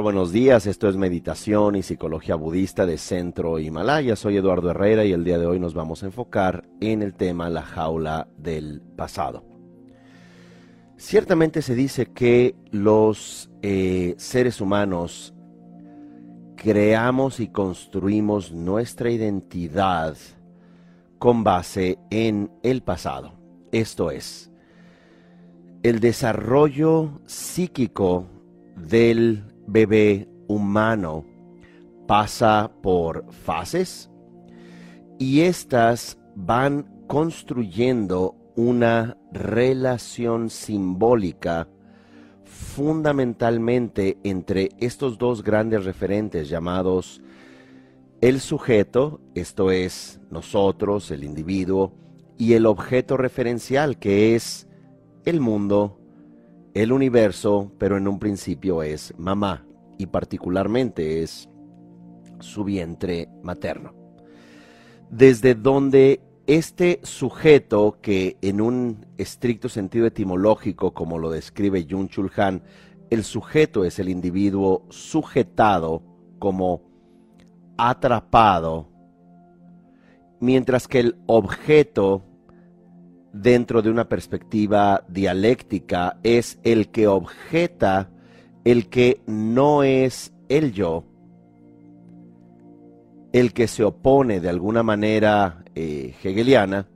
Buenos días. Esto es Meditación y Psicología Budista de Centro Himalaya. Soy Eduardo Herrera y el día de hoy nos vamos a enfocar en el tema la jaula del pasado. Ciertamente se dice que los eh, seres humanos creamos y construimos nuestra identidad con base en el pasado. Esto es, el desarrollo psíquico del bebé humano pasa por fases y estas van construyendo una relación simbólica fundamentalmente entre estos dos grandes referentes llamados el sujeto, esto es nosotros, el individuo, y el objeto referencial que es el mundo, el universo, pero en un principio es mamá y particularmente es su vientre materno. Desde donde este sujeto que en un estricto sentido etimológico, como lo describe Jung Chul Han, el sujeto es el individuo sujetado como atrapado, mientras que el objeto dentro de una perspectiva dialéctica es el que objeta el que no es el yo, el que se opone de alguna manera eh, hegeliana,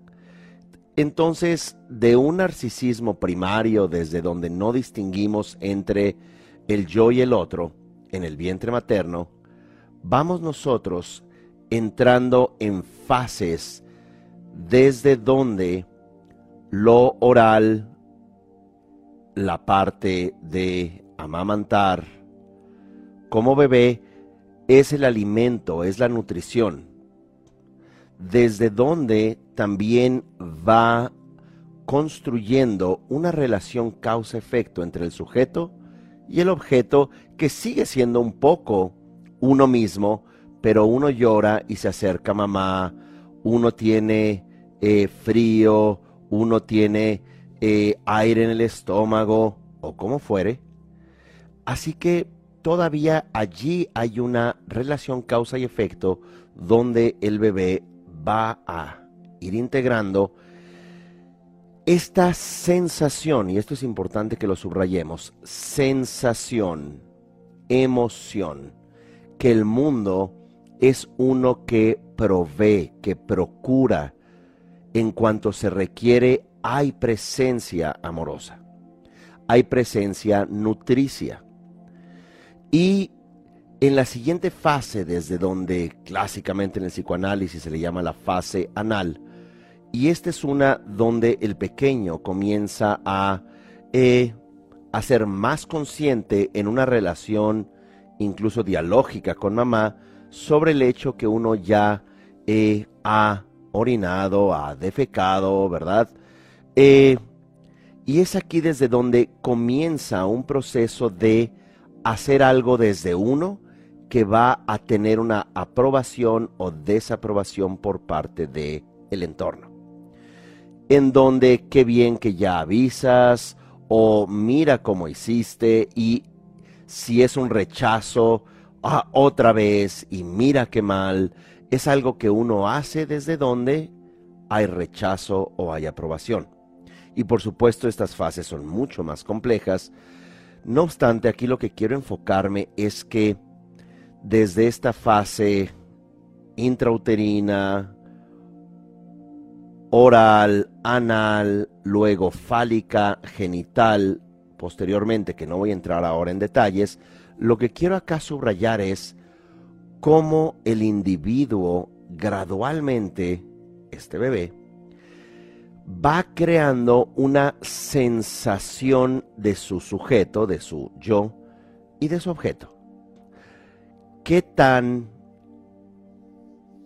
entonces de un narcisismo primario desde donde no distinguimos entre el yo y el otro en el vientre materno, vamos nosotros entrando en fases desde donde lo oral, la parte de amamantar, como bebé, es el alimento, es la nutrición, desde donde también va construyendo una relación causa-efecto entre el sujeto y el objeto que sigue siendo un poco uno mismo, pero uno llora y se acerca mamá, uno tiene eh, frío, uno tiene eh, aire en el estómago o como fuere. Así que todavía allí hay una relación causa y efecto donde el bebé va a ir integrando esta sensación, y esto es importante que lo subrayemos, sensación, emoción, que el mundo es uno que provee, que procura, en cuanto se requiere, hay presencia amorosa, hay presencia nutricia. Y en la siguiente fase, desde donde clásicamente en el psicoanálisis se le llama la fase anal, y esta es una donde el pequeño comienza a, eh, a ser más consciente en una relación incluso dialógica con mamá sobre el hecho que uno ya eh, ha orinado, ha defecado, ¿verdad? Eh, y es aquí desde donde comienza un proceso de hacer algo desde uno que va a tener una aprobación o desaprobación por parte del el entorno. En donde qué bien que ya avisas o mira cómo hiciste y si es un rechazo, ah, otra vez y mira qué mal es algo que uno hace desde donde hay rechazo o hay aprobación. Y por supuesto estas fases son mucho más complejas. No obstante, aquí lo que quiero enfocarme es que desde esta fase intrauterina, oral, anal, luego fálica, genital, posteriormente, que no voy a entrar ahora en detalles, lo que quiero acá subrayar es cómo el individuo gradualmente, este bebé, va creando una sensación de su sujeto, de su yo y de su objeto. ¿Qué tan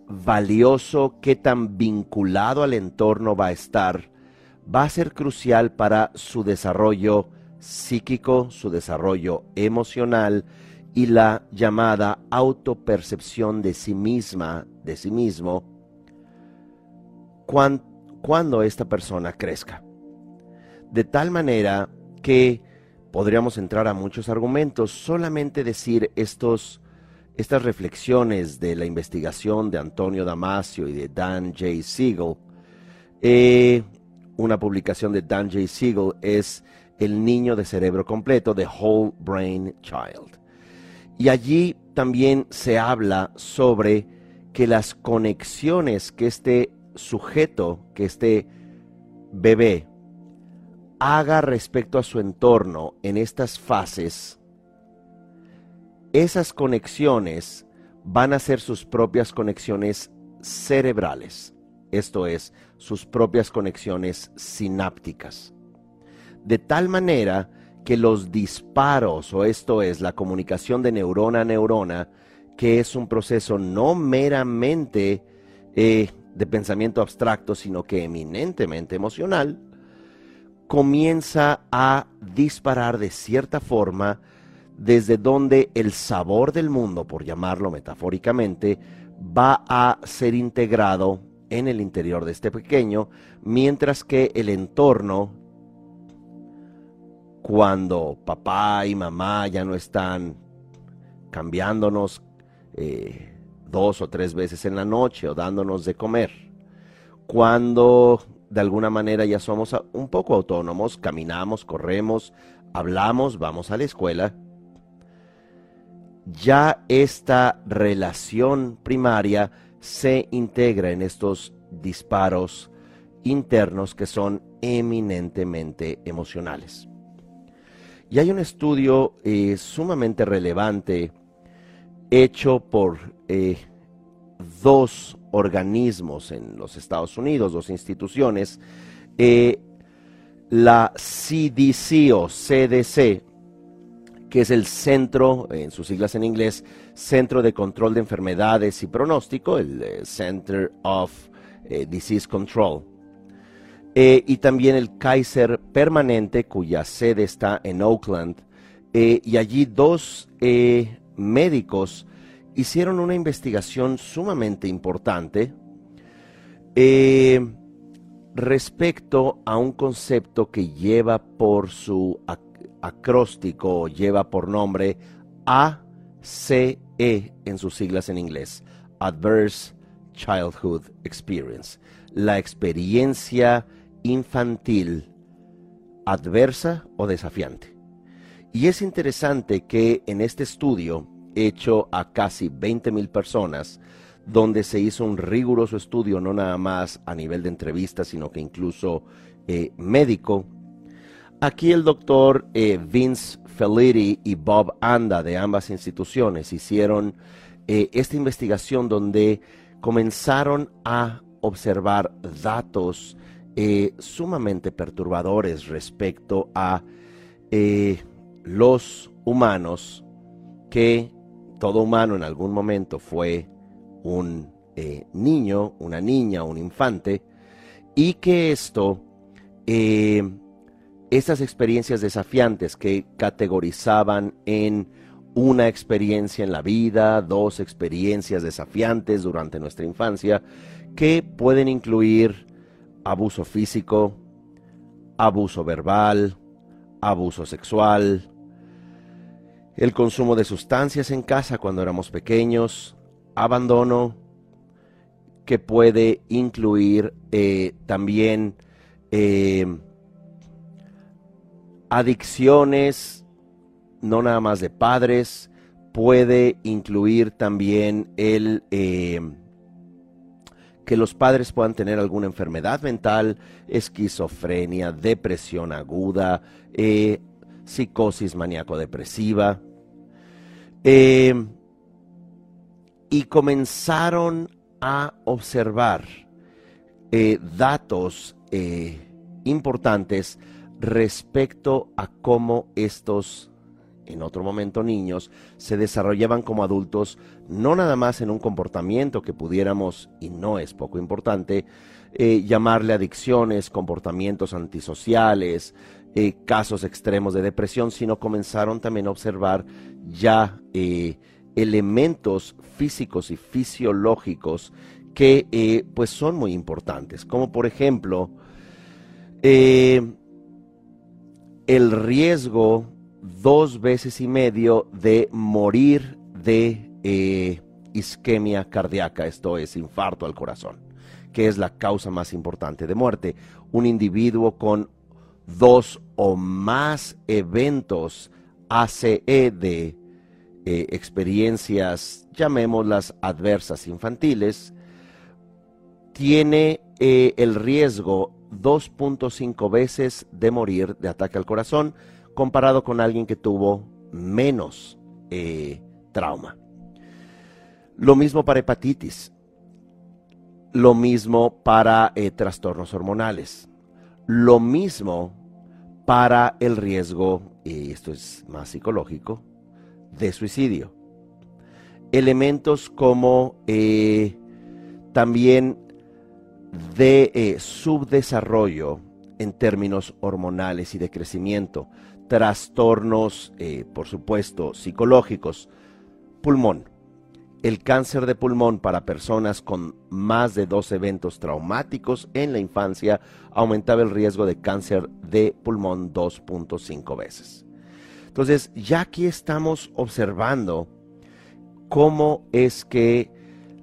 valioso, qué tan vinculado al entorno va a estar? Va a ser crucial para su desarrollo psíquico, su desarrollo emocional y la llamada autopercepción de sí misma, de sí mismo, cuando esta persona crezca. De tal manera que podríamos entrar a muchos argumentos, solamente decir estos, estas reflexiones de la investigación de Antonio Damasio y de Dan J. Siegel. Eh, una publicación de Dan J. Siegel es El niño de cerebro completo, The Whole Brain Child. Y allí también se habla sobre que las conexiones que este sujeto, que este bebé, haga respecto a su entorno en estas fases, esas conexiones van a ser sus propias conexiones cerebrales, esto es, sus propias conexiones sinápticas. De tal manera que los disparos, o esto es, la comunicación de neurona a neurona, que es un proceso no meramente eh, de pensamiento abstracto, sino que eminentemente emocional, comienza a disparar de cierta forma desde donde el sabor del mundo, por llamarlo metafóricamente, va a ser integrado en el interior de este pequeño, mientras que el entorno, cuando papá y mamá ya no están cambiándonos eh, dos o tres veces en la noche o dándonos de comer, cuando de alguna manera ya somos un poco autónomos, caminamos, corremos, hablamos, vamos a la escuela, ya esta relación primaria se integra en estos disparos internos que son eminentemente emocionales. Y hay un estudio eh, sumamente relevante hecho por eh, dos organismos en los Estados Unidos, dos instituciones, eh, la CDC CDC, que es el Centro, en sus siglas en inglés, Centro de Control de Enfermedades y Pronóstico, el Center of Disease Control. Eh, y también el Kaiser Permanente, cuya sede está en Oakland. y allí dos médicos hicieron una investigación sumamente importante respecto a un concepto que lleva por su acróstico lleva por nombre ACE en sus siglas en inglés, Adverse Childhood Experience, la experiencia infantil adversa o desafiante. Y es interesante que en este estudio, hecho a casi 20 mil personas, donde se hizo un riguroso estudio, no nada más a nivel de entrevistas, sino que incluso eh, médico, Aquí el doctor eh, Vince Felitti y Bob Anda de ambas instituciones hicieron eh, esta investigación donde comenzaron a observar datos eh, sumamente perturbadores respecto a los humanos que todo humano en algún momento fue un niño, una niña, un infante, y que esto estas experiencias desafiantes que categorizaban en una experiencia en la vida, dos experiencias desafiantes durante nuestra infancia, que pueden incluir abuso físico, abuso verbal, abuso sexual, el consumo de sustancias en casa cuando éramos pequeños, abandono, que puede incluir eh, también eh, adicciones, no nada más de padres, puede incluir también el eh, que los padres puedan tener alguna enfermedad mental, esquizofrenia, depresión aguda, eh, psicosis maníaco-depresiva. Eh, y comenzaron a observar datos importantes respecto a cómo estos, en otro momento niños, se desarrollaban como adultos, no nada más en un comportamiento que pudiéramos, y no es poco importante, eh, llamarle adicciones, comportamientos antisociales, eh, casos extremos de depresión, sino comenzaron también a observar ya eh, elementos físicos y fisiológicos que pues son muy importantes, como por ejemplo el riesgo dos veces y medio de morir de eh, isquemia cardíaca, esto es infarto al corazón, que es la causa más importante de muerte. Un individuo con dos o más eventos ACE de eh, experiencias, llamémoslas adversas infantiles, tiene eh, el riesgo 2.5 veces de morir de ataque al corazón comparado con alguien que tuvo menos eh, trauma. Lo mismo para hepatitis, lo mismo para trastornos hormonales, lo mismo para el riesgo, y esto es más psicológico, de suicidio. Elementos como eh, también de eh, subdesarrollo en términos hormonales y de crecimiento, trastornos, eh, por supuesto, psicológicos, pulmón. El cáncer de pulmón para personas con más de dos eventos traumáticos en la infancia aumentaba el riesgo de cáncer de pulmón 2.5 veces. Entonces, ya aquí estamos observando cómo es que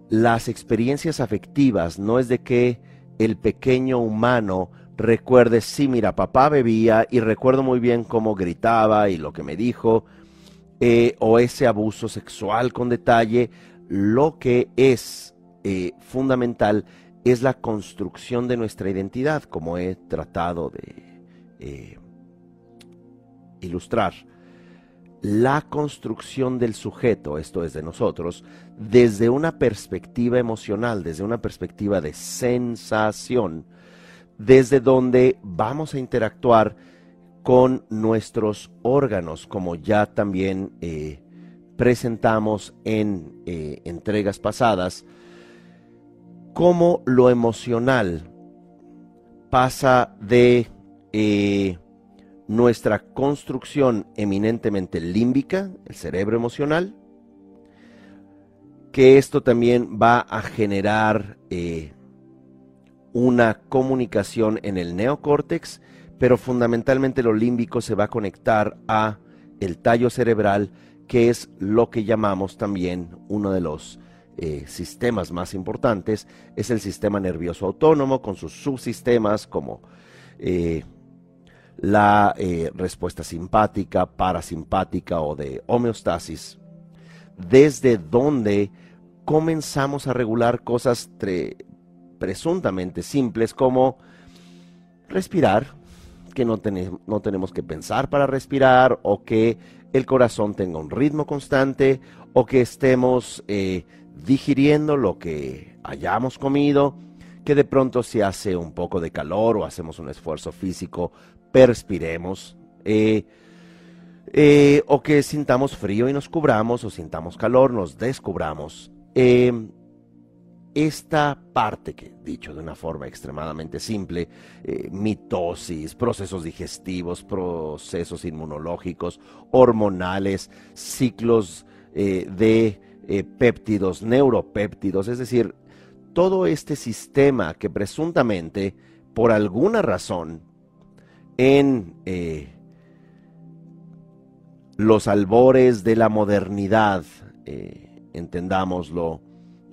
las experiencias afectivas no es de que el pequeño humano recuerde, sí, mira, papá bebía y recuerdo muy bien cómo gritaba y lo que me dijo, eh, o ese abuso sexual con detalle, lo que es eh, fundamental es la construcción de nuestra identidad, como he tratado de eh, ilustrar. La construcción del sujeto, esto es de nosotros, desde una perspectiva emocional, desde una perspectiva de sensación, desde donde vamos a interactuar con nuestros órganos, como ya también eh, presentamos en eh, entregas pasadas, cómo lo emocional pasa de eh, nuestra construcción eminentemente límbica, el cerebro emocional, que esto también va a generar una comunicación en el neocórtex, pero fundamentalmente lo límbico se va a conectar a el tallo cerebral, que es lo que llamamos también uno de los eh, sistemas más importantes, es el sistema nervioso autónomo con sus subsistemas como eh, la eh, respuesta simpática, parasimpática o de homeostasis, desde donde comenzamos a regular cosas presuntamente simples como respirar, que no, tenemos que pensar para respirar, o que el corazón tenga un ritmo constante, o que estemos eh, digiriendo lo que hayamos comido, que de pronto se hace un poco de calor o hacemos un esfuerzo físico perspiremos, eh, eh, o que sintamos frío y nos cubramos, o sintamos calor, nos descubramos. Esta parte que, dicho de una forma extremadamente simple, eh, mitosis, procesos digestivos, procesos inmunológicos, hormonales, ciclos de péptidos, neuropéptidos, es decir, todo este sistema que presuntamente, por alguna razón, en eh, los albores de la modernidad, eh, entendámoslo,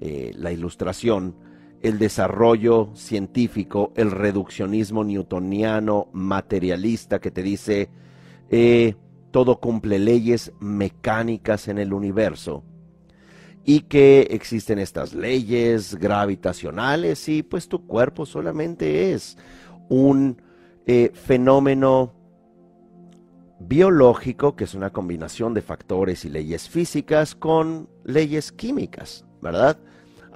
eh, la ilustración, el desarrollo científico, el reduccionismo newtoniano materialista que te dice todo cumple leyes mecánicas en el universo y que existen estas leyes gravitacionales y pues tu cuerpo solamente es un eh, fenómeno biológico, que es una combinación de factores y leyes físicas con leyes químicas, ¿verdad?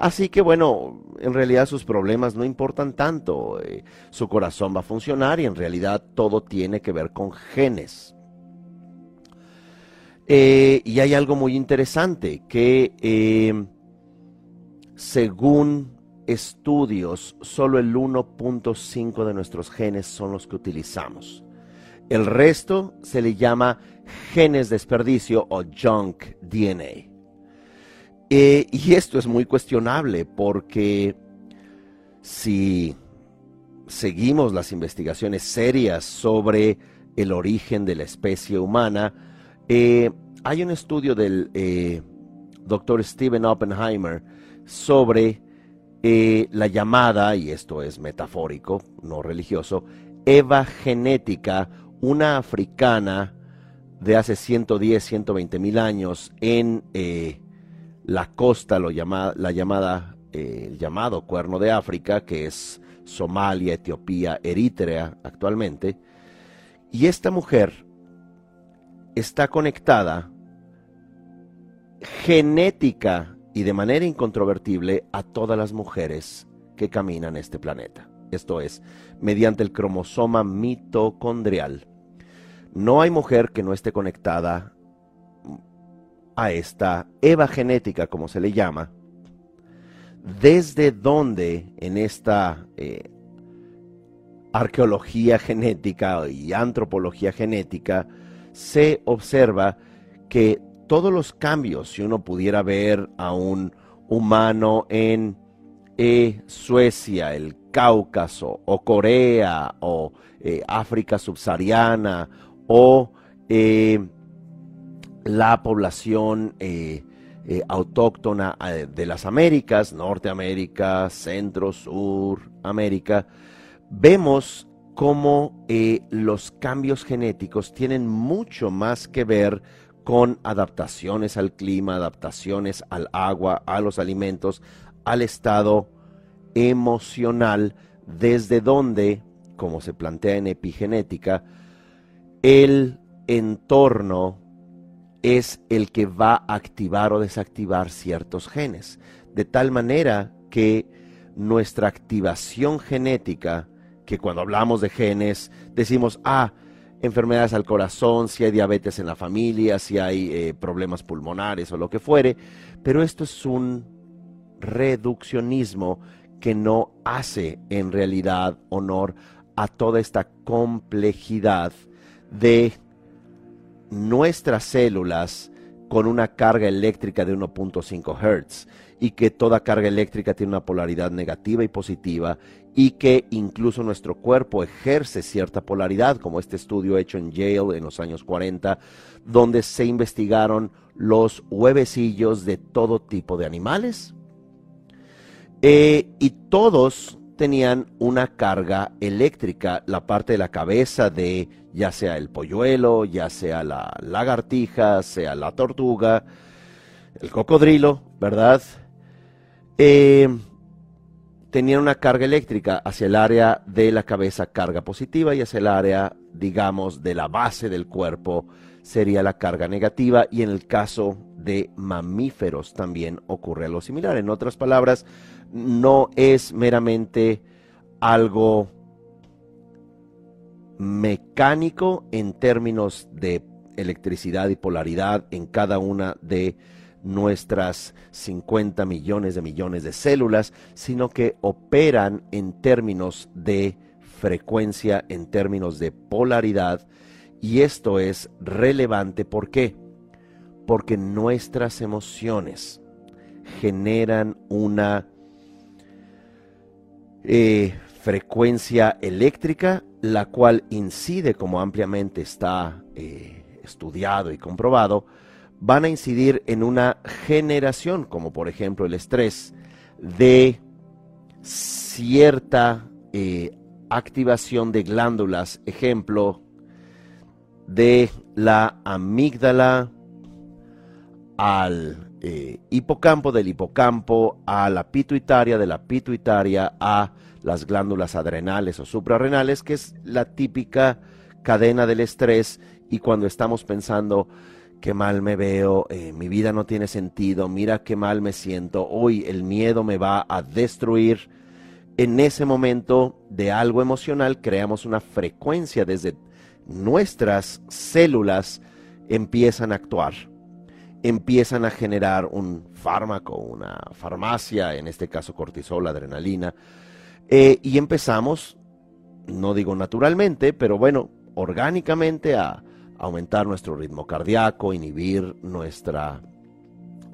Así que bueno, en realidad sus problemas no importan tanto, eh, su corazón va a funcionar y en realidad todo tiene que ver con genes. Eh, y hay algo muy interesante que según estudios, solo el 1.5 de nuestros genes son los que utilizamos. El resto se le llama genes desperdicio o junk DNA. Eh, y esto es muy cuestionable porque si seguimos las investigaciones serias sobre el origen de la especie humana. Eh, hay un estudio del eh, doctor Stephen Oppenheimer sobre eh, la llamada, y esto es metafórico, no religioso, Eva genética, una africana de hace 110, 120 mil años en la costa, lo la llamada, el llamado Cuerno de África, que es Somalia, Etiopía, Eritrea actualmente, y esta mujer está conectada genética y de manera incontrovertible a todas las mujeres que caminan este planeta. Esto es, mediante el cromosoma mitocondrial. No hay mujer que no esté conectada a esta Eva genética, como se le llama, desde donde en esta eh, arqueología genética y antropología genética, se observa que todos los cambios, si uno pudiera ver a un humano en eh, Suecia, el Cáucaso, o Corea, o eh, África subsahariana, o eh, la población autóctona de las Américas, Norteamérica, Centro, Sur, América, vemos cómo eh, los cambios genéticos tienen mucho más que ver con adaptaciones al clima, adaptaciones al agua, a los alimentos, al estado emocional, desde donde, como se plantea en epigenética, el entorno es el que va a activar o desactivar ciertos genes, de tal manera que nuestra activación genética que cuando hablamos de genes decimos, ah, enfermedades al corazón, si hay diabetes en la familia, si hay eh, problemas pulmonares o lo que fuere, pero esto es un reduccionismo que no hace en realidad honor a toda esta complejidad de nuestras células con una carga eléctrica de 1.5 Hz y que toda carga eléctrica tiene una polaridad negativa y positiva y que incluso nuestro cuerpo ejerce cierta polaridad, como este estudio hecho en Yale en los años 40, donde se investigaron los huevecillos de todo tipo de animales. Eh, y todos tenían una carga eléctrica, la parte de la cabeza de ya sea el polluelo, ya sea la lagartija, sea la tortuga, el cocodrilo, ¿verdad? Eh, tenían una carga eléctrica hacia el área de la cabeza, carga positiva, y hacia el área, digamos, de la base del cuerpo sería la carga negativa, y en el caso de mamíferos también ocurre algo similar. En otras palabras, no es meramente algo mecánico en términos de electricidad y polaridad en cada una de nuestras 50 millones de millones de células, sino que operan en términos de frecuencia, en términos de polaridad, y esto es relevante, ¿por qué? Porque nuestras emociones generan una eh, frecuencia eléctrica, la cual incide, como ampliamente está eh, estudiado y comprobado, van a incidir en una generación, como por ejemplo el estrés, de cierta eh, activación de glándulas, ejemplo, de la amígdala al eh, hipocampo, del hipocampo a la pituitaria, de la pituitaria a las glándulas adrenales o suprarrenales, que es la típica cadena del estrés y cuando estamos pensando qué mal me veo, eh, mi vida no tiene sentido, mira qué mal me siento, hoy el miedo me va a destruir. En ese momento de algo emocional creamos una frecuencia desde nuestras células empiezan a actuar, empiezan a generar un fármaco, una farmacia, en este caso cortisol, adrenalina, eh, y empezamos, no digo naturalmente, pero bueno, orgánicamente a, aumentar nuestro ritmo cardíaco, inhibir nuestra,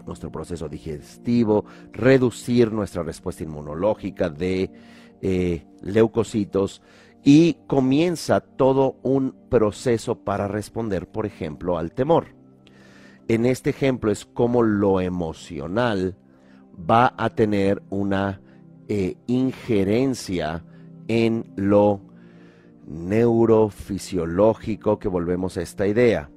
nuestro proceso digestivo, reducir nuestra respuesta inmunológica de eh, leucocitos y comienza todo un proceso para responder, por ejemplo, al temor. En este ejemplo es como lo emocional va a tener una eh, injerencia en lo neurofisiológico, que volvemos a esta idea,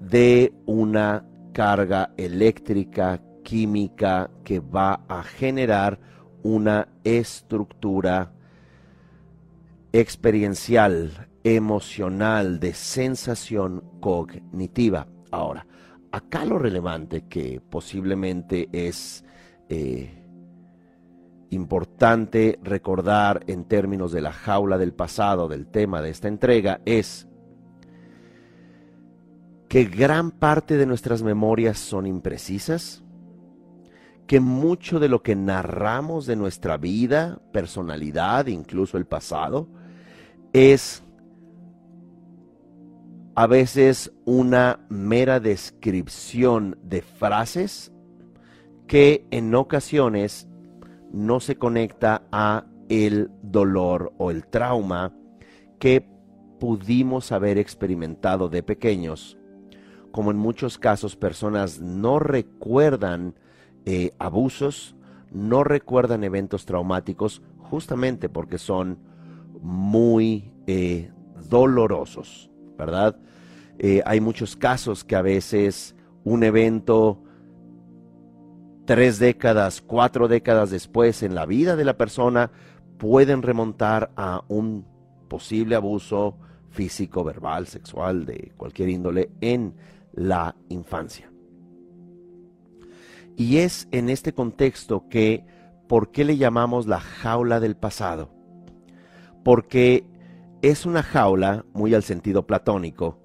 de una carga eléctrica, química, que va a generar una estructura experiencial, emocional, de sensación cognitiva. Ahora, acá lo relevante que posiblemente es eh, importante recordar en términos de la jaula del pasado, del tema de esta entrega, es que gran parte de nuestras memorias son imprecisas, que mucho de lo que narramos de nuestra vida, personalidad, incluso el pasado, es a veces una mera descripción de frases que en ocasiones no se conecta a el dolor o el trauma que pudimos haber experimentado de pequeños. Como en muchos casos personas no recuerdan eh, abusos, no recuerdan eventos traumáticos justamente porque son muy eh, dolorosos, ¿verdad? Eh, hay muchos casos que a veces un evento tres décadas, cuatro décadas después en la vida de la persona pueden remontar a un posible abuso físico, verbal, sexual, de cualquier índole en la infancia. Y es en este contexto que, ¿por qué le llamamos la jaula del pasado? Porque es una jaula, muy al sentido platónico,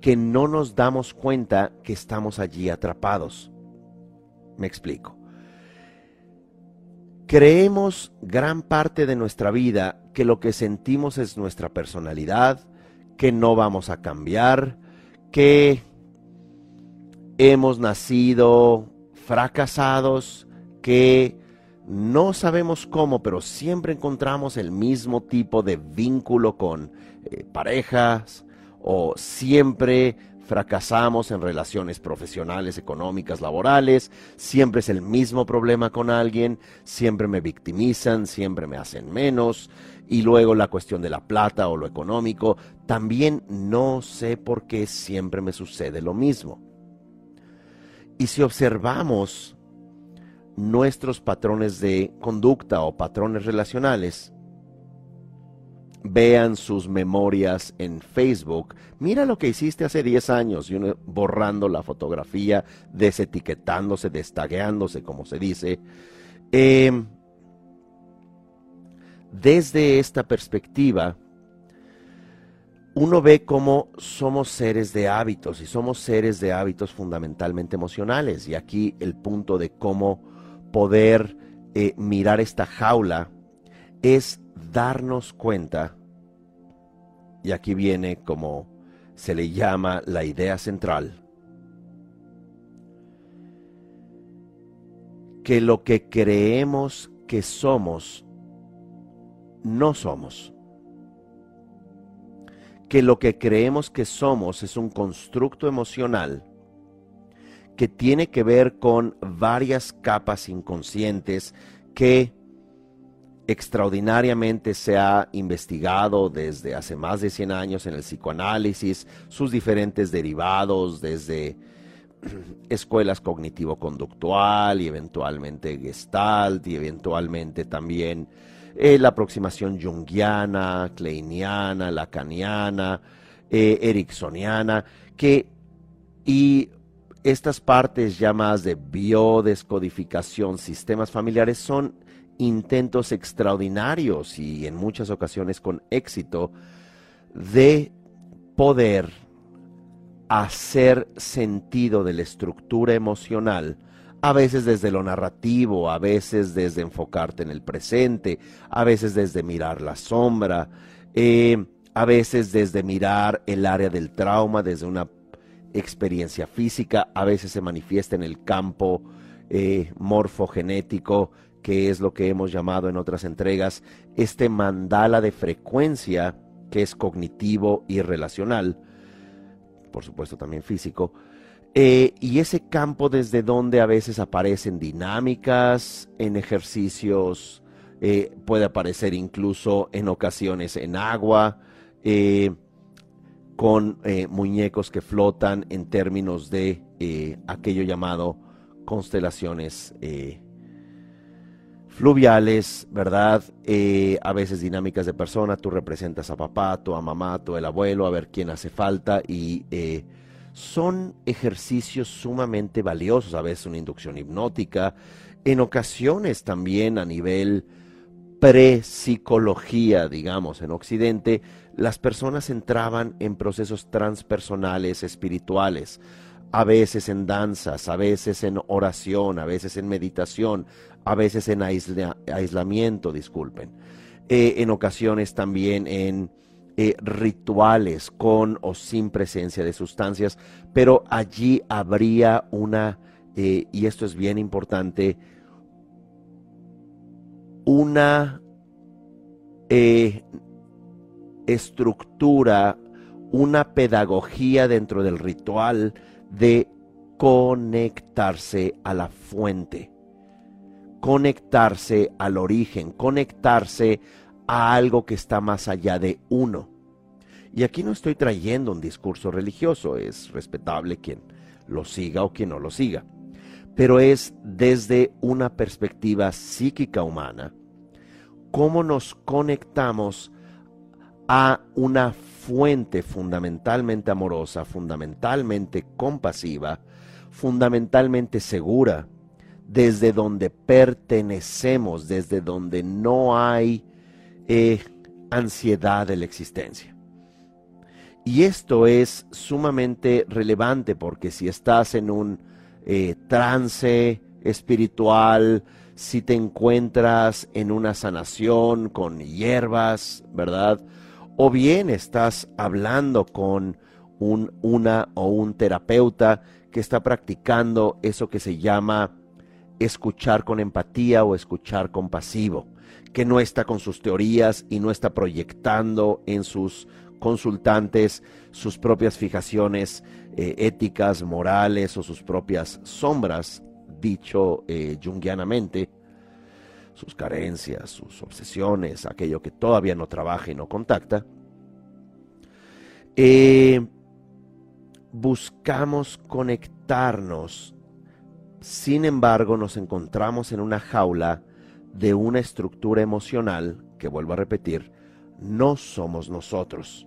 que no nos damos cuenta que estamos allí atrapados. Me explico. Creemos gran parte de nuestra vida que lo que sentimos es nuestra personalidad, que no vamos a cambiar, que hemos nacido fracasados, que no sabemos cómo, pero siempre encontramos el mismo tipo de vínculo con eh, parejas o siempre fracasamos en relaciones profesionales, económicas, laborales, siempre es el mismo problema con alguien, siempre me victimizan, siempre me hacen menos, y luego la cuestión de la plata o lo económico, también no sé por qué siempre me sucede lo mismo. Y si observamos nuestros patrones de conducta o patrones relacionales, vean sus memorias en Facebook. Mira lo que hiciste hace 10 años y uno borrando la fotografía, desetiquetándose, destagueándose, como se dice. Em, desde esta perspectiva, uno ve cómo somos seres de hábitos y somos seres de hábitos fundamentalmente emocionales. Y aquí el punto de cómo poder eh, mirar esta jaula es darnos cuenta, y aquí viene como se le llama la idea central, que lo que creemos que somos, no somos. Que lo que creemos que somos es un constructo emocional que tiene que ver con varias capas inconscientes que extraordinariamente se ha investigado desde hace más de 100 años en el psicoanálisis, sus diferentes derivados desde escuelas cognitivo-conductual y eventualmente gestalt y eventualmente también eh, la aproximación junguiana, kleiniana, lacaniana, eh, ericksoniana, que y estas partes llamadas de biodescodificación, sistemas familiares son intentos extraordinarios y en muchas ocasiones con éxito de poder hacer sentido de la estructura emocional, a veces desde lo narrativo, a veces desde enfocarte en el presente, a veces desde mirar la sombra, eh, a veces desde mirar el área del trauma desde una experiencia física, a veces se manifiesta en el campo eh, morfogenético que es lo que hemos llamado en otras entregas este mandala de frecuencia que es cognitivo y relacional, por supuesto también físico, eh, y ese campo desde donde a veces aparecen dinámicas en ejercicios, eh, puede aparecer incluso en ocasiones en agua, eh, con muñecos que flotan en términos de aquello llamado constelaciones fluviales, ¿verdad? a veces dinámicas de persona, tú representas a papá, a mamá, tú el abuelo, a ver quién hace falta y son ejercicios sumamente valiosos, a veces una inducción hipnótica, en ocasiones también a nivel pre-psicología, digamos, en Occidente, las personas entraban en procesos transpersonales, espirituales, a veces en danzas, a veces en oración, a veces en meditación, a veces en aislamiento, disculpen, eh, en ocasiones también en eh, rituales con o sin presencia de sustancias, pero allí habría una, eh, y esto es bien importante, una estructura, una pedagogía dentro del ritual de conectarse a la fuente, conectarse al origen, conectarse a algo que está más allá de uno. Y aquí no estoy trayendo un discurso religioso, es respetable quien lo siga o quien no lo siga, pero es desde una perspectiva psíquica humana, cómo nos conectamos a una fuente fundamentalmente amorosa, fundamentalmente compasiva, fundamentalmente segura, desde donde pertenecemos, desde donde no hay eh, ansiedad de la existencia. Y esto es sumamente relevante porque si estás en un eh, trance espiritual, si te encuentras en una sanación con hierbas, ¿verdad? O bien estás hablando con un, una o un terapeuta que está practicando eso que se llama escuchar con empatía o escuchar compasivo que no está con sus teorías y no está proyectando en sus consultantes sus propias fijaciones eh, éticas, morales o sus propias sombras, dicho eh, junguianamente, sus carencias, sus obsesiones, aquello que todavía no trabaja y no contacta. Eh, buscamos conectarnos, sin embargo nos encontramos en una jaula de una estructura emocional que, vuelvo a repetir, no somos nosotros.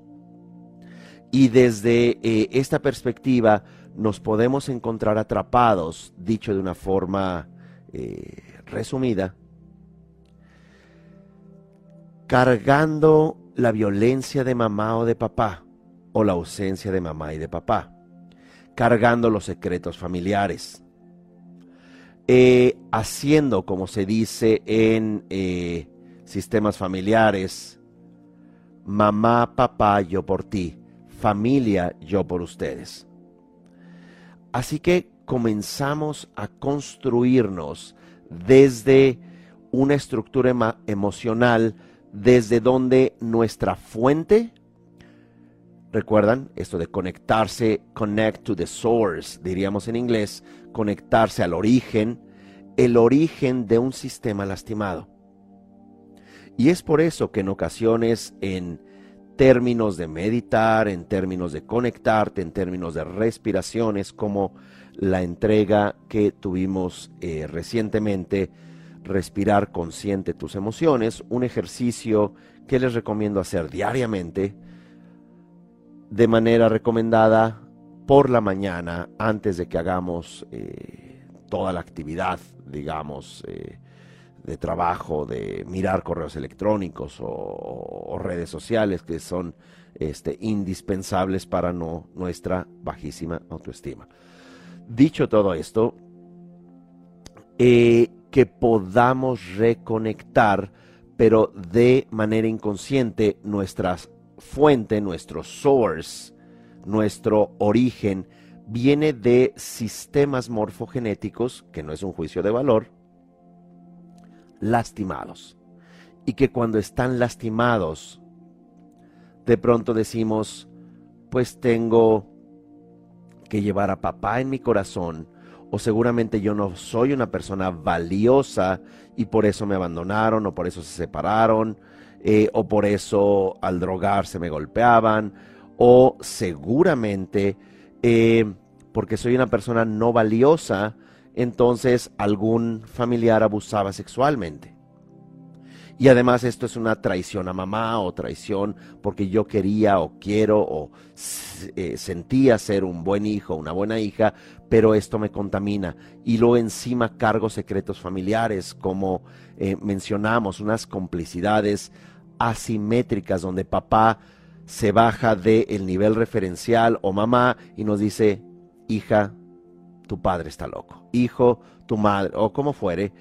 Y desde eh, esta perspectiva nos podemos encontrar atrapados, dicho de una forma eh, resumida, cargando la violencia de mamá o de papá, o la ausencia de mamá y de papá, cargando los secretos familiares, eh, haciendo, como se dice en eh, sistemas familiares, mamá, papá, yo por ti, familia, yo por ustedes. Así que comenzamos a construirnos desde una estructura emocional, desde donde nuestra fuente, recuerdan esto de conectarse, connect to the source, diríamos en inglés, conectarse al origen, el origen de un sistema lastimado. Y es por eso que en ocasiones en términos de meditar, en términos de conectarte, en términos de respiraciones, como la entrega que tuvimos eh, recientemente, respirar consciente tus emociones, un ejercicio que les recomiendo hacer diariamente, de manera recomendada por la mañana antes de que hagamos eh, toda la actividad, digamos, eh, de trabajo, de mirar correos electrónicos o, redes sociales que son este, indispensables para no, nuestra bajísima autoestima. Dicho todo esto, eh, que podamos reconectar, pero de manera inconsciente, nuestra fuente, nuestro source, nuestro origen viene de sistemas morfogenéticos, que no es un juicio de valor, lastimados. Y que cuando están lastimados, de pronto decimos, pues tengo que llevar a papá en mi corazón, o seguramente yo no soy una persona valiosa y por eso me abandonaron, o por eso se separaron, eh, o por eso al drogarse me golpeaban, o seguramente eh, porque soy una persona no valiosa, entonces algún familiar abusaba sexualmente. Y además esto es una traición a mamá o traición porque yo quería o quiero o eh, sentía ser un buen hijo, una buena hija, pero esto me contamina. Y luego encima cargo secretos familiares, como eh, mencionamos, unas complicidades asimétricas donde papá se baja del nivel referencial o mamá y nos dice, hija, tu padre está loco, hijo, tu madre, o como fuere,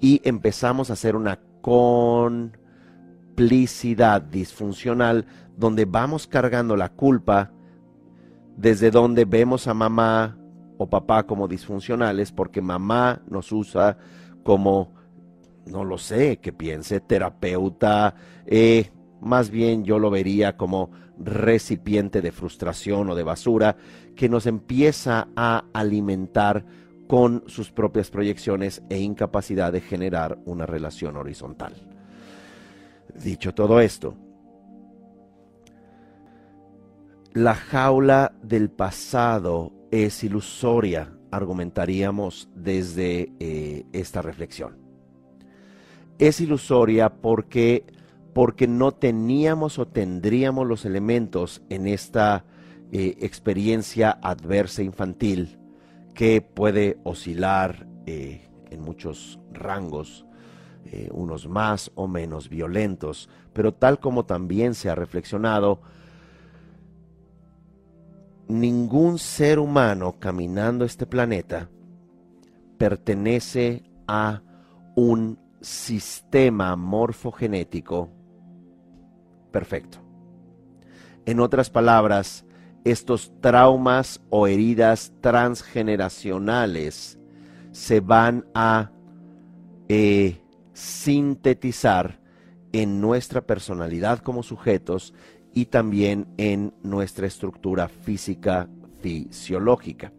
y empezamos a hacer una complicidad disfuncional donde vamos cargando la culpa desde donde vemos a mamá o papá como disfuncionales porque mamá nos usa como, no lo sé, que piense, terapeuta, eh, más bien yo lo vería como recipiente de frustración o de basura que nos empieza a alimentar con sus propias proyecciones e incapacidad de generar una relación horizontal. Dicho todo esto, la jaula del pasado es ilusoria, argumentaríamos desde eh, esta reflexión. Es ilusoria porque, porque no teníamos o tendríamos los elementos en esta eh, experiencia adversa infantil que puede oscilar eh, en muchos rangos, eh, unos más o menos violentos, pero tal como también se ha reflexionado, ningún ser humano caminando este planeta pertenece a un sistema morfogenético perfecto. En otras palabras, estos traumas o heridas transgeneracionales se van a eh, sintetizar en nuestra personalidad como sujetos y también en nuestra estructura física fisiológica.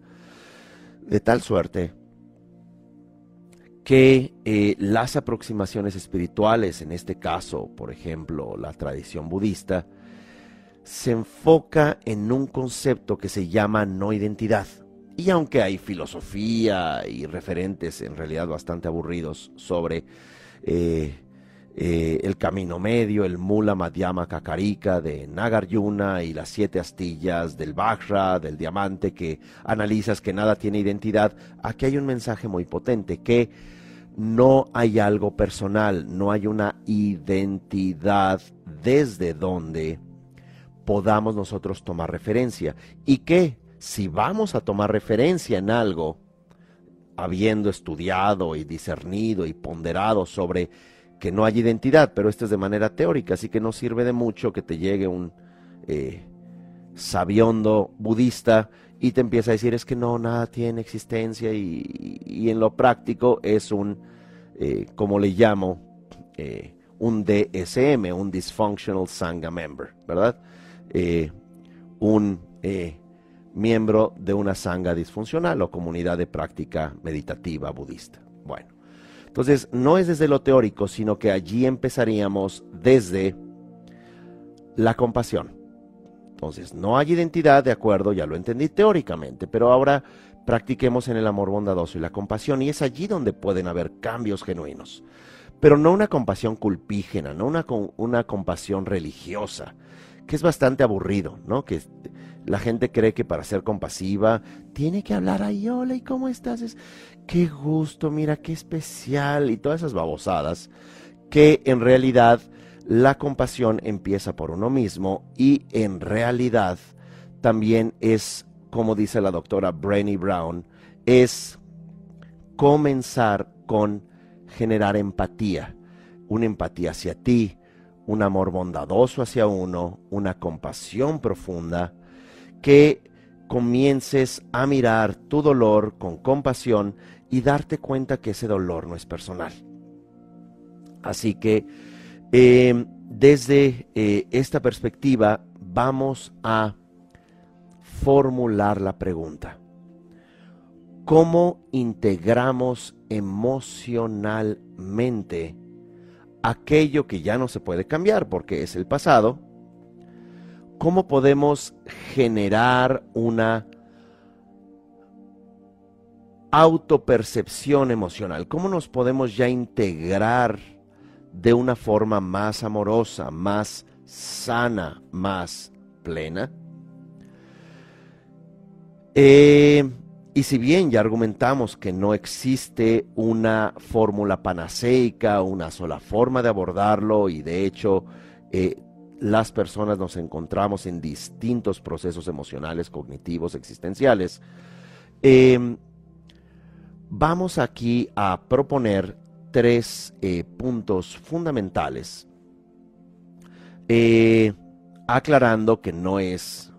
De tal suerte que eh, las aproximaciones espirituales, en este caso, por ejemplo, la tradición budista, se enfoca en un concepto que se llama no identidad. Y aunque hay filosofía y referentes en realidad bastante aburridos sobre eh, eh, el camino medio, el Mula Madhyama Kakarika de Nagarjuna y las siete astillas del Vajra, del diamante, que analizas que nada tiene identidad, aquí hay un mensaje muy potente, que no hay algo personal, no hay una identidad desde donde podamos nosotros tomar referencia. Y que si vamos a tomar referencia en algo, habiendo estudiado y discernido y ponderado sobre que no hay identidad, pero esto es de manera teórica, así que no sirve de mucho que te llegue un eh, budista y te empieza a decir es que no, nada tiene existencia y, en lo práctico es un, eh, como le llamo, eh, un DSM, un Dysfunctional Sangha Member, ¿verdad? Eh, un miembro de una sangha disfuncional o comunidad de práctica meditativa budista. Bueno, entonces no es desde lo teórico, sino que allí empezaríamos desde la compasión. Entonces, no hay identidad, de acuerdo, ya lo entendí teóricamente, pero ahora practiquemos en el amor bondadoso y la compasión, y es allí donde pueden haber cambios genuinos. Pero no una compasión culpígena, no una, una compasión religiosa, que es bastante aburrido, ¿no? Que la gente cree que para ser compasiva tiene que hablar ahí, hola, ¿y cómo estás? Es, qué gusto, mira, qué especial, y todas esas babosadas, que en realidad la compasión empieza por uno mismo y en realidad también es, como dice la doctora Brenny Brown, es comenzar con generar empatía, una empatía hacia ti, un amor bondadoso hacia uno, una compasión profunda, que comiences a mirar tu dolor con compasión y darte cuenta que ese dolor no es personal. Así que eh, desde eh, esta perspectiva vamos a formular la pregunta. ¿Cómo integramos emocionalmente aquello que ya no se puede cambiar porque es el pasado? ¿Cómo podemos generar una autopercepción emocional? ¿Cómo nos podemos ya integrar de una forma más amorosa, más sana, más plena? Eh, y si bien ya argumentamos que no existe una fórmula panaceica, una sola forma de abordarlo, y de hecho eh, las personas nos encontramos en distintos procesos emocionales, cognitivos, existenciales, em, vamos aquí a proponer tres eh, puntos fundamentales, eh, aclarando que no es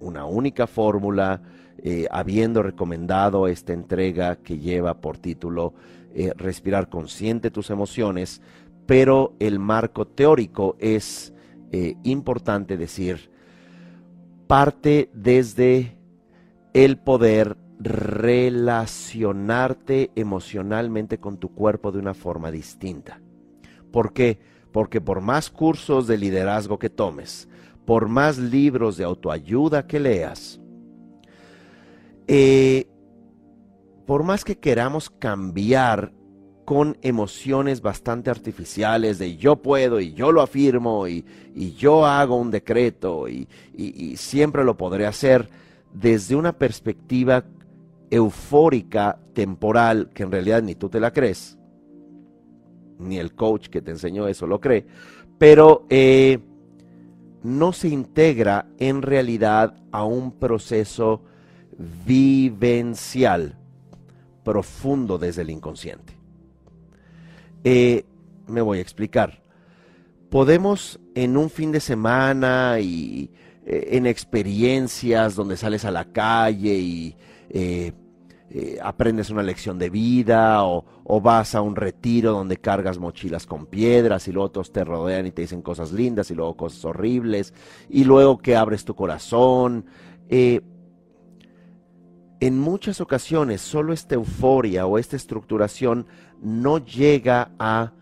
una única fórmula, eh, habiendo recomendado esta entrega que lleva por título Respirar consciente tus emociones, pero el marco teórico es importante decir, parte desde el poder relacionarte emocionalmente con tu cuerpo de una forma distinta. ¿Por qué? Porque por más cursos de liderazgo que tomes, por más libros de autoayuda que leas, eh, por más que queramos cambiar con emociones bastante artificiales de yo puedo y yo lo afirmo y, yo hago un decreto y, y siempre lo podré hacer desde una perspectiva eufórica temporal que en realidad ni tú te la crees, ni el coach que te enseñó eso lo cree, pero eh, no se integra en realidad a un proceso vivencial profundo desde el inconsciente. Eh, me voy a explicar. Podemos en un fin de semana y eh, en experiencias donde sales a la calle y eh, eh, aprendes una lección de vida o, vas a un retiro donde cargas mochilas con piedras y luego otros te rodean y te dicen cosas lindas y luego cosas horribles y luego que abres tu corazón. Eh, en muchas ocasiones solo esta euforia o esta estructuración no llega a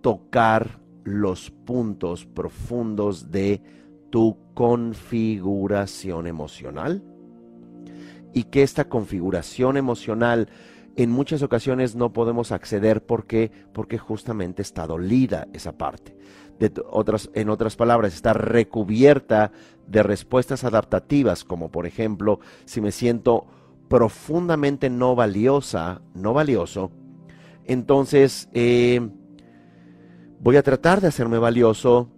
tocar los puntos profundos de tu configuración emocional y que esta configuración emocional en muchas ocasiones no podemos acceder. Porque porque justamente está dolida esa parte. De otras, en otras palabras, está recubierta de respuestas adaptativas, como por ejemplo, si me siento profundamente no valiosa, no valioso, entonces eh, voy a tratar de hacerme valioso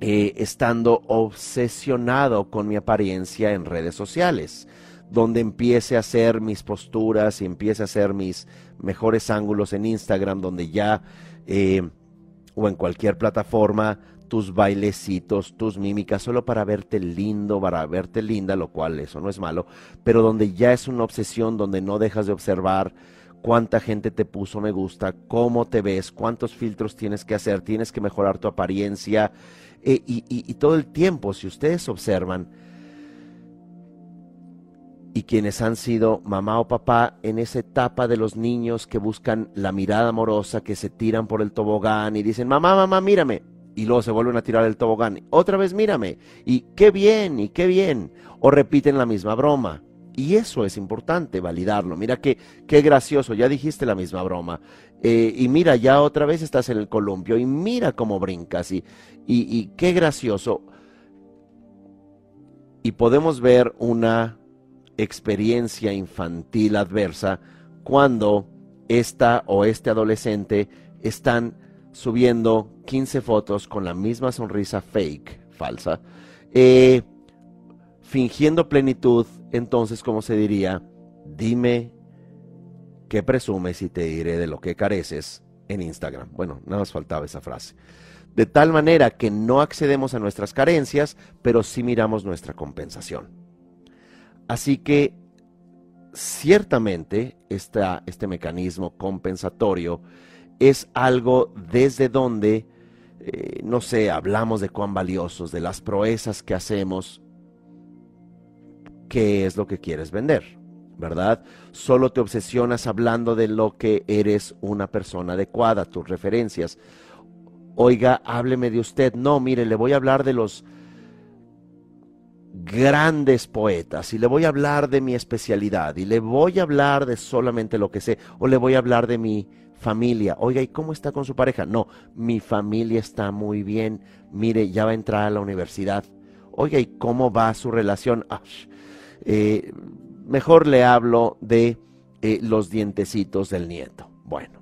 eh, estando obsesionado con mi apariencia en redes sociales donde empiece a hacer mis posturas y empiece a hacer mis mejores ángulos en Instagram, donde ya, eh, o en cualquier plataforma, tus bailecitos, tus mímicas, solo para verte lindo, para verte linda, lo cual eso no es malo, pero donde ya es una obsesión, donde no dejas de observar cuánta gente te puso me gusta, cómo te ves, cuántos filtros tienes que hacer, tienes que mejorar tu apariencia, eh, y todo el tiempo, si ustedes observan, y quienes han sido mamá o papá en esa etapa de los niños que buscan la mirada amorosa, que se tiran por el tobogán y dicen, mamá, mamá, mírame. Y luego se vuelven a tirar el tobogán. Otra vez mírame. Y qué bien, y qué bien. O repiten la misma broma. Y eso es importante, validarlo. Mira qué, qué gracioso, ya dijiste la misma broma. Eh, y mira, ya otra vez estás en el columpio. Y mira cómo brincas. Y, y qué gracioso. Y podemos ver una experiencia infantil adversa cuando esta o este adolescente están subiendo 15 fotos con la misma sonrisa fake, falsa, eh, fingiendo plenitud, entonces, como se diría, dime qué presumes y te diré de lo que careces en Instagram. Bueno, nada más faltaba esa frase. De tal manera que no accedemos a nuestras carencias, pero sí miramos nuestra compensación. Así que ciertamente este mecanismo compensatorio es algo desde donde, eh, no sé, hablamos de cuán valiosos, de las proezas que hacemos, qué es lo que quieres vender, ¿verdad? Solo te obsesionas hablando de lo que eres una persona adecuada, tus referencias. Oiga, hábleme de usted. No, mire, le voy a hablar de los grandes poetas y le voy a hablar de mi especialidad y le voy a hablar de solamente lo que sé o le voy a hablar de mi familia. Oiga, ¿y cómo está con su pareja? No, mi familia está muy bien. Mire, ya va a entrar a la universidad. Oiga, ¿y cómo va su relación? Eh, mejor le hablo de eh, los dientecitos del nieto. Bueno.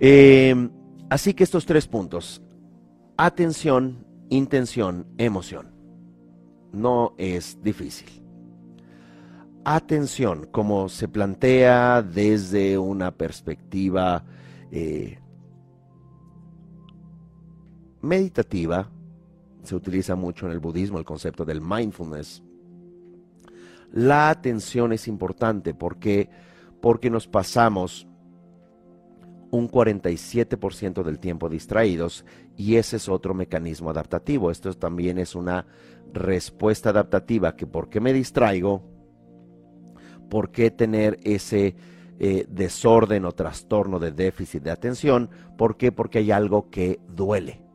Eh, así que estos tres puntos. Atención, intención, emoción. No es difícil. Atención, como se plantea desde una perspectiva eh, meditativa, se utiliza mucho en el budismo el concepto del mindfulness. La atención es importante porque, porque nos pasamos un 47% del tiempo distraídos y ese es otro mecanismo adaptativo. Esto también es una respuesta adaptativa que por qué me distraigo, por qué tener ese eh, desorden o trastorno de déficit de atención, ¿por qué? Porque hay algo que duele.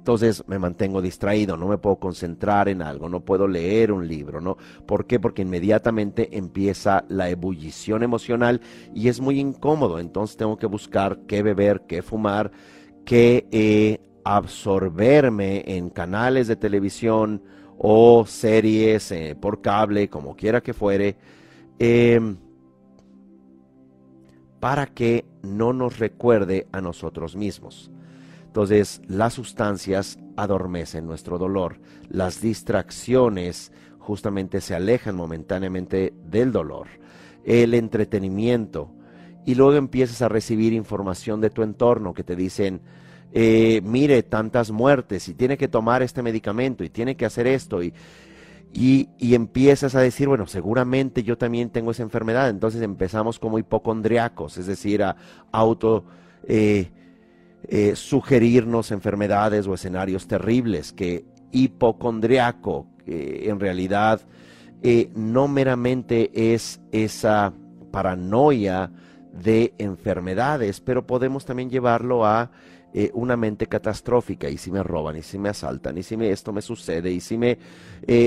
Entonces me mantengo distraído, no me puedo concentrar en algo, no puedo leer un libro, ¿no? ¿Por qué? Porque inmediatamente empieza la ebullición emocional y es muy incómodo. Entonces tengo que buscar qué beber, qué fumar, qué eh, absorberme en canales de televisión o series eh, por cable, como quiera que fuere, em, para que no nos recuerde a nosotros mismos. Entonces, las sustancias adormecen nuestro dolor, las distracciones justamente se alejan momentáneamente del dolor, el entretenimiento, y luego empiezas a recibir información de tu entorno que te dicen, eh, mire, tantas muertes y tiene que tomar este medicamento y tiene que hacer esto y, y, empiezas a decir, bueno, seguramente yo también tengo esa enfermedad. Entonces empezamos como hipocondriacos, es decir, a auto... Eh, eh, sugerirnos enfermedades o escenarios terribles, que hipocondriaco en realidad eh, no meramente es esa paranoia de enfermedades, pero podemos también llevarlo a eh, una mente catastrófica, y si me roban, y si me asaltan, y si me, esto me sucede, y si me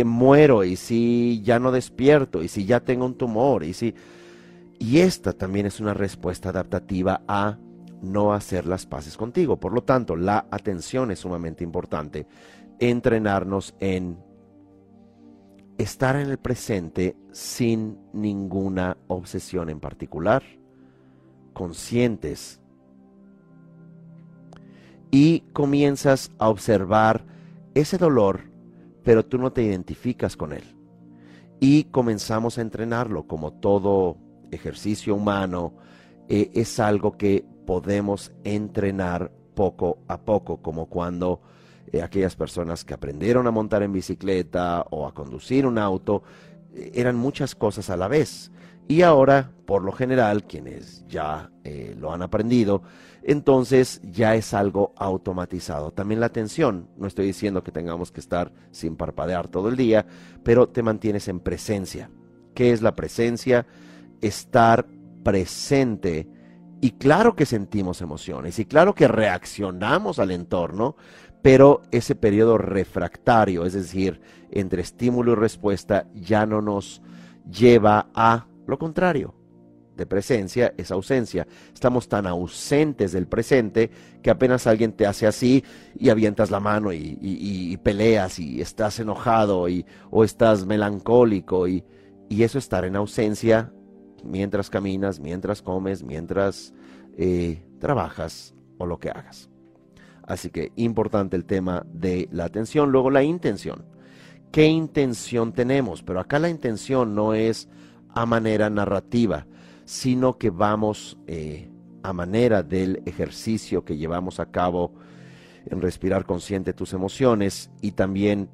muero, y si ya no despierto, y si ya tengo un tumor, y si... Y esta también es una respuesta adaptativa a no hacer las paces contigo. Por lo tanto, la atención es sumamente importante. Entrenarnos en estar en el presente sin ninguna obsesión en particular, conscientes. Y comienzas a observar ese dolor, pero tú no te identificas con él. Y comenzamos a entrenarlo como todo ejercicio humano. Eh, es algo que podemos entrenar poco a poco, como cuando eh, aquellas personas que aprendieron a montar en bicicleta o a conducir un auto, eh, eran muchas cosas a la vez. Y ahora, por lo general, quienes ya eh, lo han aprendido, entonces ya es algo automatizado. También la atención, no estoy diciendo que tengamos que estar sin parpadear todo el día, pero te mantienes en presencia. ¿Qué es la presencia? Estar presente y claro que sentimos emociones y claro que reaccionamos al entorno, pero ese periodo refractario, es decir, entre estímulo y respuesta, ya no nos lleva a lo contrario. De presencia es ausencia. Estamos tan ausentes del presente que apenas alguien te hace así y avientas la mano y, peleas y estás enojado y, o estás melancólico y, y eso estar en ausencia mientras caminas, mientras comes, mientras eh, trabajas o lo que hagas. Así que importante el tema de la atención. Luego la intención. ¿Qué intención tenemos? Pero acá la intención no es a manera narrativa, sino que vamos eh, a manera del ejercicio que llevamos a cabo en respirar consciente tus emociones y también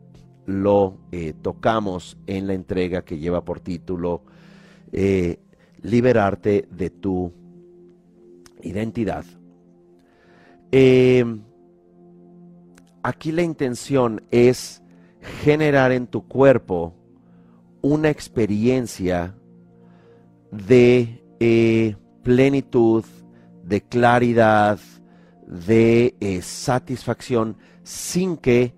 lo eh, tocamos en la entrega que lleva por título liberarte de tu identidad. Eh, aquí la intención es generar en tu cuerpo una experiencia de eh, plenitud, de claridad, de eh, satisfacción, sin que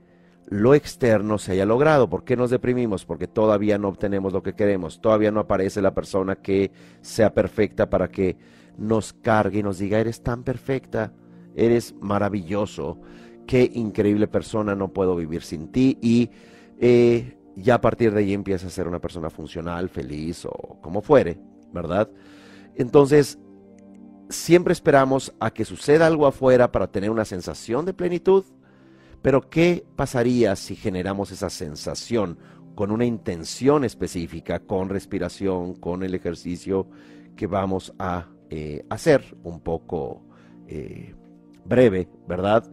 lo externo se haya logrado. ¿Por qué nos deprimimos? Porque todavía no obtenemos lo que queremos, todavía no aparece la persona que sea perfecta para que nos cargue y nos diga, eres tan perfecta, eres maravilloso, qué increíble persona, no puedo vivir sin ti y eh, ya a partir de ahí empieza a ser una persona funcional, feliz o como fuere, ¿verdad? Entonces, siempre esperamos a que suceda algo afuera para tener una sensación de plenitud pero ¿qué pasaría si generamos esa sensación con una intención específica, con respiración, con el ejercicio que vamos a eh, hacer un poco eh, breve, ¿verdad?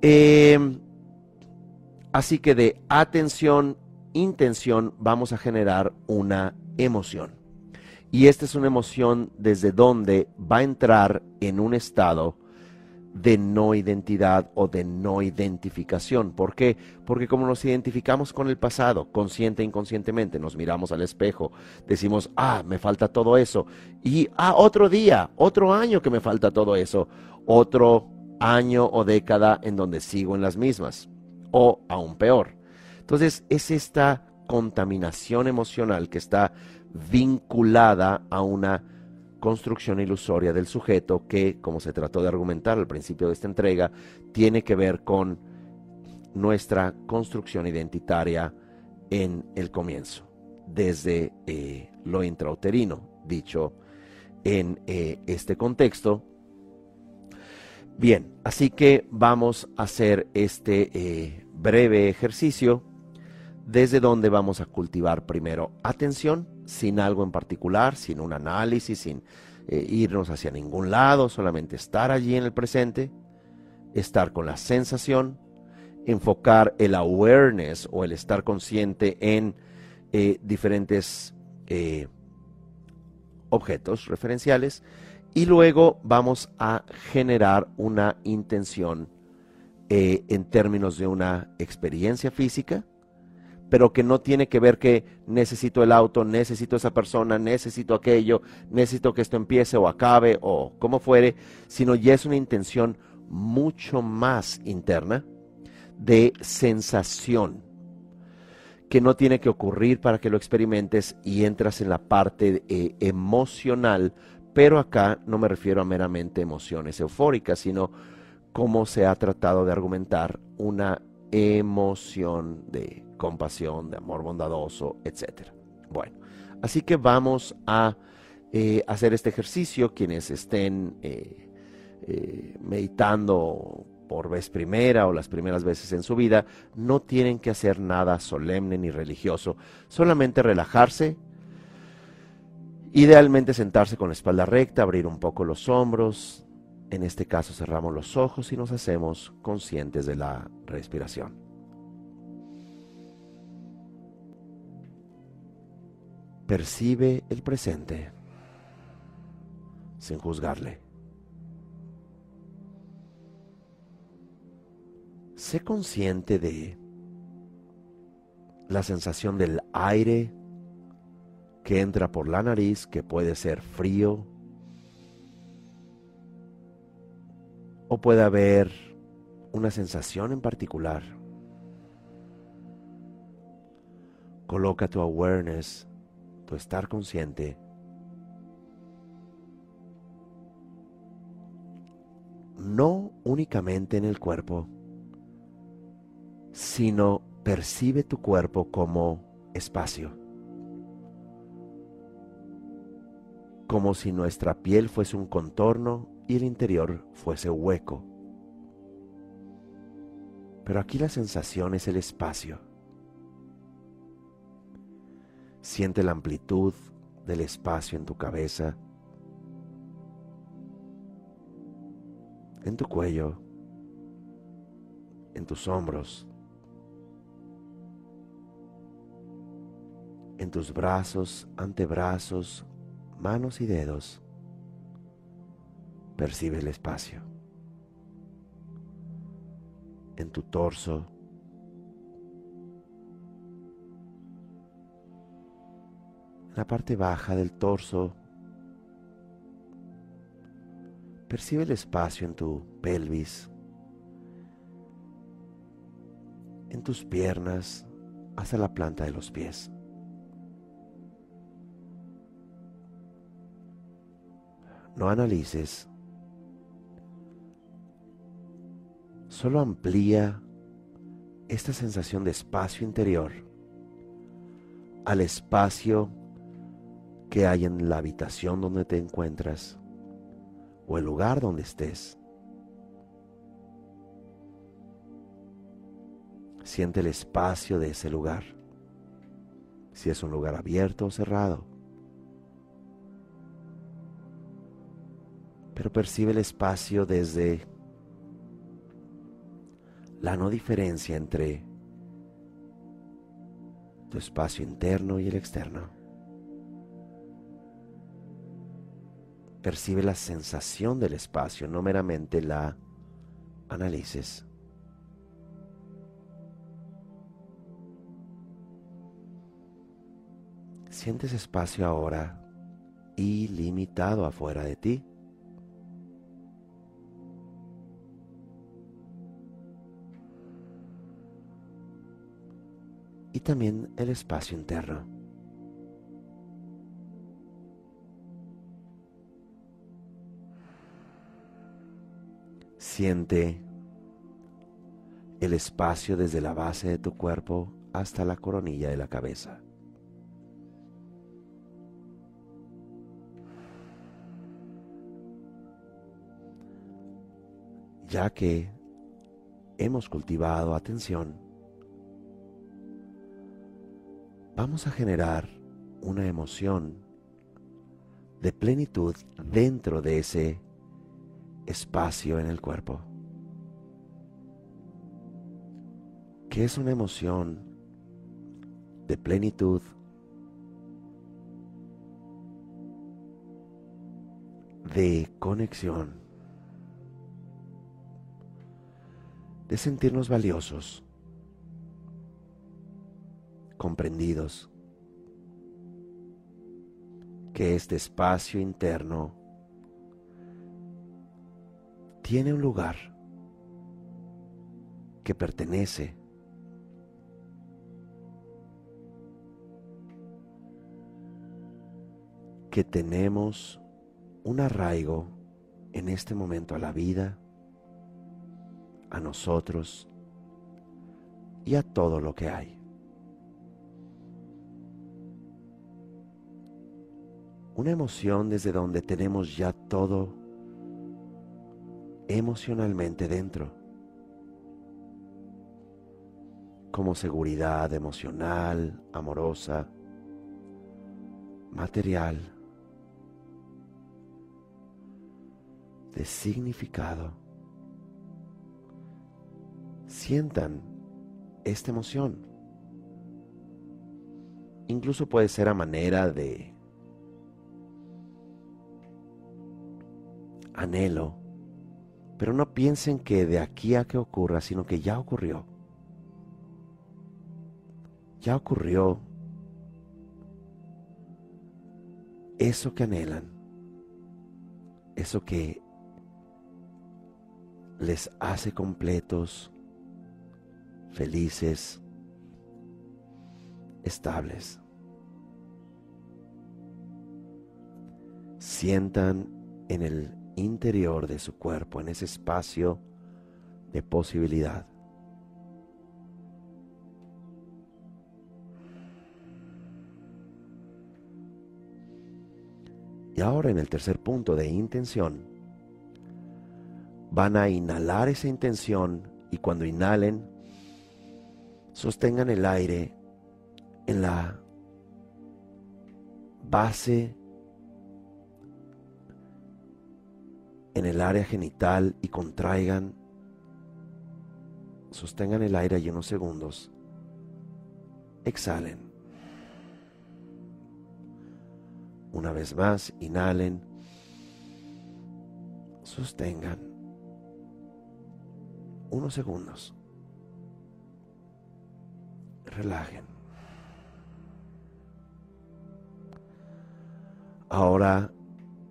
Em, así que de atención, intención, vamos a generar una emoción. Y esta es una emoción desde donde va a entrar en un estado de no identidad o de no identificación. ¿Por qué? Porque como nos identificamos con el pasado, consciente e inconscientemente, nos miramos al espejo, decimos, ah, me falta todo eso. Y, ah, otro día, otro año que me falta todo eso. Otro año o década en donde sigo en las mismas. O aún peor. Entonces, es esta contaminación emocional que está vinculada a una construcción ilusoria del sujeto que, como se trató de argumentar al principio de esta entrega, tiene que ver con nuestra construcción identitaria en el comienzo, desde eh, lo intrauterino, dicho en eh, este contexto. Bien, así que vamos a hacer este eh, breve ejercicio desde donde vamos a cultivar primero atención, sin algo en particular, sin un análisis, sin eh, irnos hacia ningún lado, solamente estar allí en el presente, estar con la sensación, enfocar el awareness o el estar consciente en eh, diferentes eh, objetos referenciales y luego vamos a generar una intención en términos de una experiencia física, pero que no tiene que ver que necesito el auto, necesito esa persona, necesito aquello, necesito que esto empiece o acabe o como fuere, sino ya es una intención mucho más interna de sensación que no tiene que ocurrir para que lo experimentes y entras en la parte eh, emocional, pero acá no me refiero a meramente emociones eufóricas, sino cómo se ha tratado de argumentar una emoción de compasión, de amor bondadoso, etc. Bueno, así que vamos a eh, hacer este ejercicio. Quienes estén eh, eh, meditando por vez primera o las primeras veces en su vida, no tienen que hacer nada solemne ni religioso, solamente relajarse, idealmente sentarse con la espalda recta, abrir un poco los hombros, en este caso cerramos los ojos y nos hacemos conscientes de la respiración. percibe el presente sin juzgarle. Sé consciente de la sensación del aire que entra por la nariz, que puede ser frío, o puede haber una sensación en particular. Coloca tu awareness estar consciente no únicamente en el cuerpo, sino percibe tu cuerpo como espacio, como si nuestra piel fuese un contorno y el interior fuese hueco. Pero aquí la sensación es el espacio. Siente la amplitud del espacio en tu cabeza, en tu cuello, en tus hombros, en tus brazos, antebrazos, manos y dedos. Percibe el espacio en tu torso. En la parte baja del torso. Percibe el espacio en tu pelvis, en tus piernas, hasta la planta de los pies. No analices solo amplía esta sensación de espacio interior al espacio que hay en la habitación donde te encuentras o el lugar donde estés. Siente el espacio de ese lugar, si es un lugar abierto o cerrado. Pero percibe el espacio desde la no diferencia entre tu espacio interno y el externo. Percibe la sensación del espacio, no meramente la analices. Sientes espacio ahora ilimitado afuera de ti. Y también el espacio interno. Siente el espacio desde la base de tu cuerpo hasta la coronilla de la cabeza. Ya que hemos cultivado atención, vamos a generar una emoción de plenitud dentro de ese espacio en el cuerpo. Que es una emoción de plenitud de conexión, de sentirnos valiosos comprendidos que este espacio interno tiene un lugar que pertenece que tenemos un arraigo en este momento a la vida, a nosotros y a todo lo que hay. Una emoción desde donde tenemos ya todo emocionalmente dentro, como seguridad emocional, amorosa, material, de significado. Sientan esta emoción. Incluso puede ser a manera de anhelo, pero no piensen que de aquí a que ocurra, sino que ya ocurrió. Ya ocurrió eso que anhelan, eso que les hace completos, felices, estables. Sientan en el interior de su cuerpo, en ese espacio de posibilidad. Y ahora en el tercer punto de intención, van a inhalar esa intención y cuando inhalen, sostengan el aire en la base en el área genital y contraigan, sostengan el aire allí unos segundos, exhalen. Una vez más, inhalen, Sostengan unos segundos. Relajen. Ahora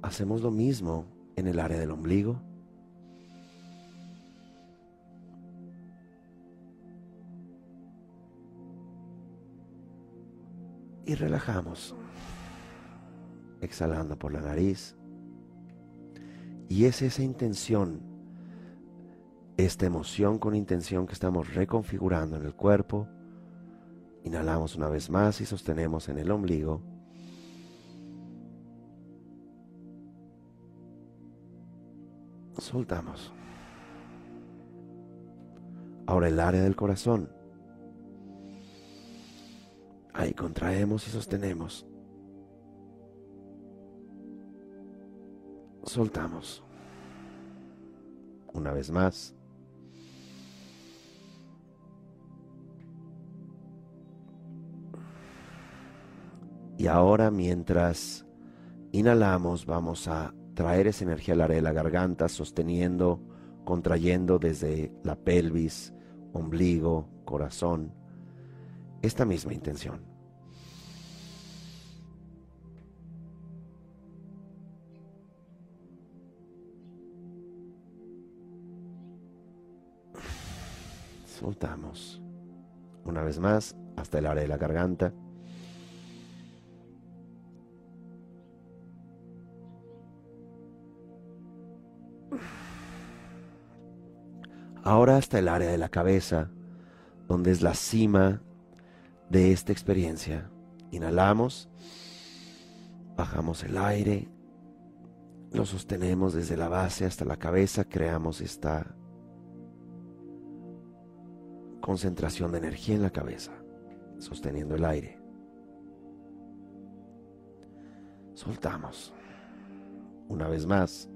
hacemos lo mismo en el área del ombligo. Y relajamos, exhalando por la nariz. Y es esa intención, esta emoción con intención que estamos reconfigurando en el cuerpo. Inhalamos una vez más y sostenemos en el ombligo. Soltamos. Ahora el área del corazón. Ahí contraemos y sostenemos. Soltamos. Una vez más. Y ahora mientras inhalamos vamos a traer esa energía al área de la garganta, sosteniendo, contrayendo desde la pelvis, ombligo, corazón, esta misma intención. Soltamos. Una vez más, hasta el área de la garganta. Ahora hasta el área de la cabeza, donde es la cima de esta experiencia. Inhalamos, bajamos el aire, lo sostenemos desde la base hasta la cabeza, creamos esta concentración de energía en la cabeza, sosteniendo el aire. Soltamos. Una vez más.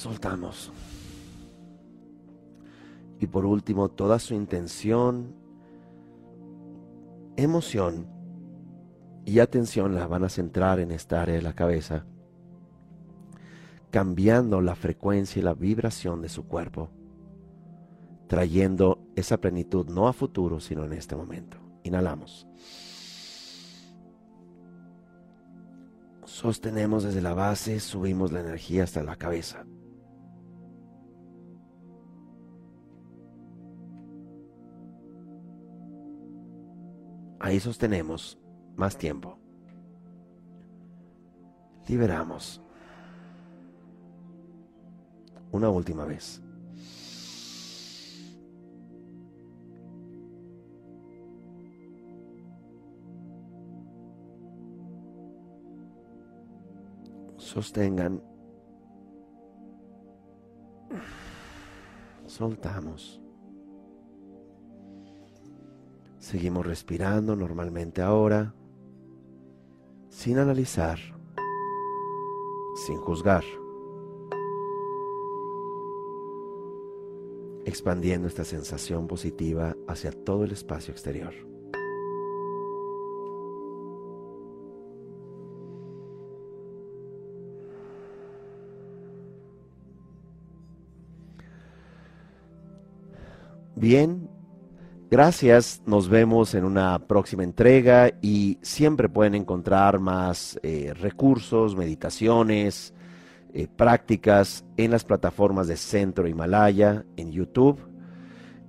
Soltamos. Y por último, toda su intención, emoción y atención la van a centrar en esta área de la cabeza, cambiando la frecuencia y la vibración de su cuerpo, trayendo esa plenitud no a futuro, sino en este momento. Inhalamos. Sostenemos desde la base, subimos la energía hasta la cabeza. Ahí sostenemos más tiempo. Liberamos. Una última vez. Sostengan. Soltamos. Seguimos respirando normalmente ahora, sin analizar, sin juzgar, expandiendo esta sensación positiva hacia todo el espacio exterior. Bien, Gracias, nos vemos en una próxima entrega y siempre pueden encontrar más eh, recursos, meditaciones, eh, prácticas en las plataformas de Centro Himalaya, en YouTube,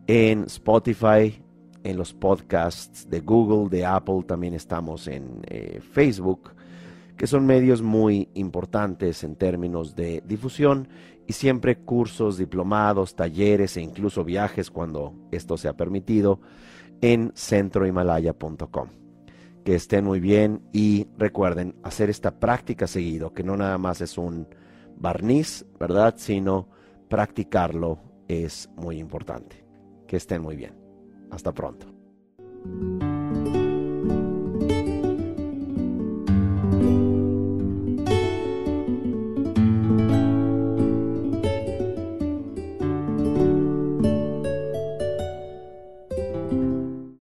en Spotify, en los podcasts de Google, de Apple, también estamos en eh, Facebook, que son medios muy importantes en términos de difusión y siempre cursos, diplomados, talleres e incluso viajes cuando esto sea permitido en centrohimalaya.com. Que estén muy bien y recuerden hacer esta práctica seguido, que no nada más es un barniz, ¿verdad? Sino practicarlo es muy importante. Que estén muy bien. Hasta pronto.